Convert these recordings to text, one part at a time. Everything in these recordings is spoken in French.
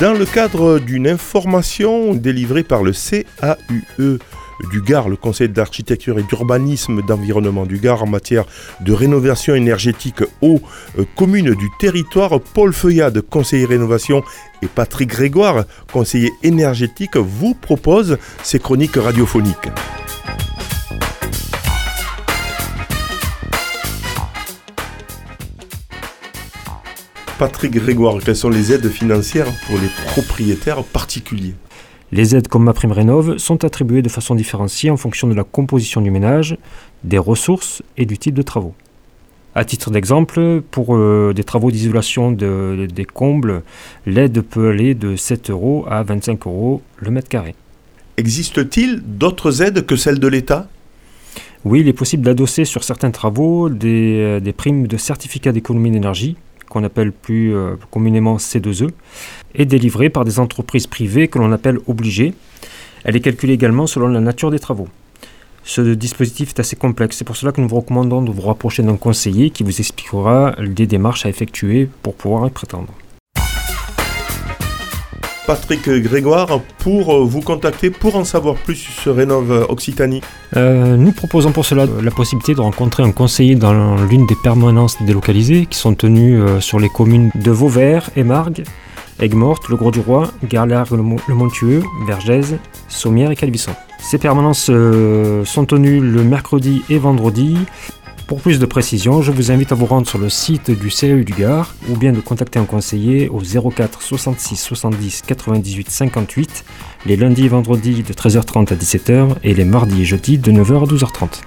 Dans le cadre d'une information délivrée par le CAUE du Gard, le Conseil d'architecture et d'urbanisme d'environnement du Gard en matière de rénovation énergétique aux euh, communes du territoire, Paul Feuillade, conseiller rénovation, et Patrick Grégoire, conseiller énergétique, vous proposent ces chroniques radiophoniques. Patrick Grégoire, quelles sont les aides financières pour les propriétaires particuliers? Les aides comme ma prime rénove sont attribuées de façon différenciée en fonction de la composition du ménage, des ressources et du type de travaux. À titre d'exemple, pour euh, des travaux d'isolation des combles, l'aide peut aller de 7 euros à 25 euros le mètre carré. Existe-t-il d'autres aides que celles de l'État? Oui, il est possible d'adosser sur certains travaux des, euh, primes de certificat d'économie d'énergie qu'on appelle plus euh, communément C2E, est délivrée par des entreprises privées que l'on appelle obligées. Elle est calculée également selon la nature des travaux. Ce dispositif est assez complexe, c'est pour cela que nous vous recommandons de vous rapprocher d'un conseiller qui vous expliquera les démarches à effectuer pour pouvoir y prétendre. Patrick Grégoire, pour euh, vous contacter, pour en savoir plus sur Rénove Occitanie euh, Nous proposons pour cela la possibilité de rencontrer un conseiller dans l'une des permanences délocalisées qui sont tenues euh, sur les communes de Vauvert, Émargues, Aigues-Mortes, Le Gros-du-Roi, Garlargue-le Montueux, Vergèze, Sommières et Calvisson. Ces permanences sont tenues le mercredi et vendredi pour plus de précisions, je vous invite à vous rendre sur le site du CAU du Gard ou bien de contacter un conseiller au 04 66 70 98 58 les lundis et vendredis de 13h30 à 17h et les mardis et jeudis de 9h à 12h30.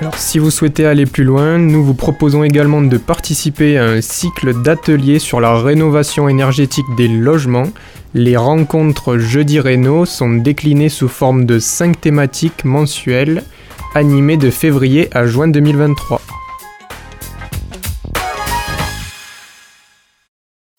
Alors si vous souhaitez aller plus loin, nous vous proposons également de participer à un cycle d'ateliers sur la rénovation énergétique des logements. Les rencontres Jeudi Réno sont déclinées sous forme de 5 thématiques mensuelles animé de février à juin 2023.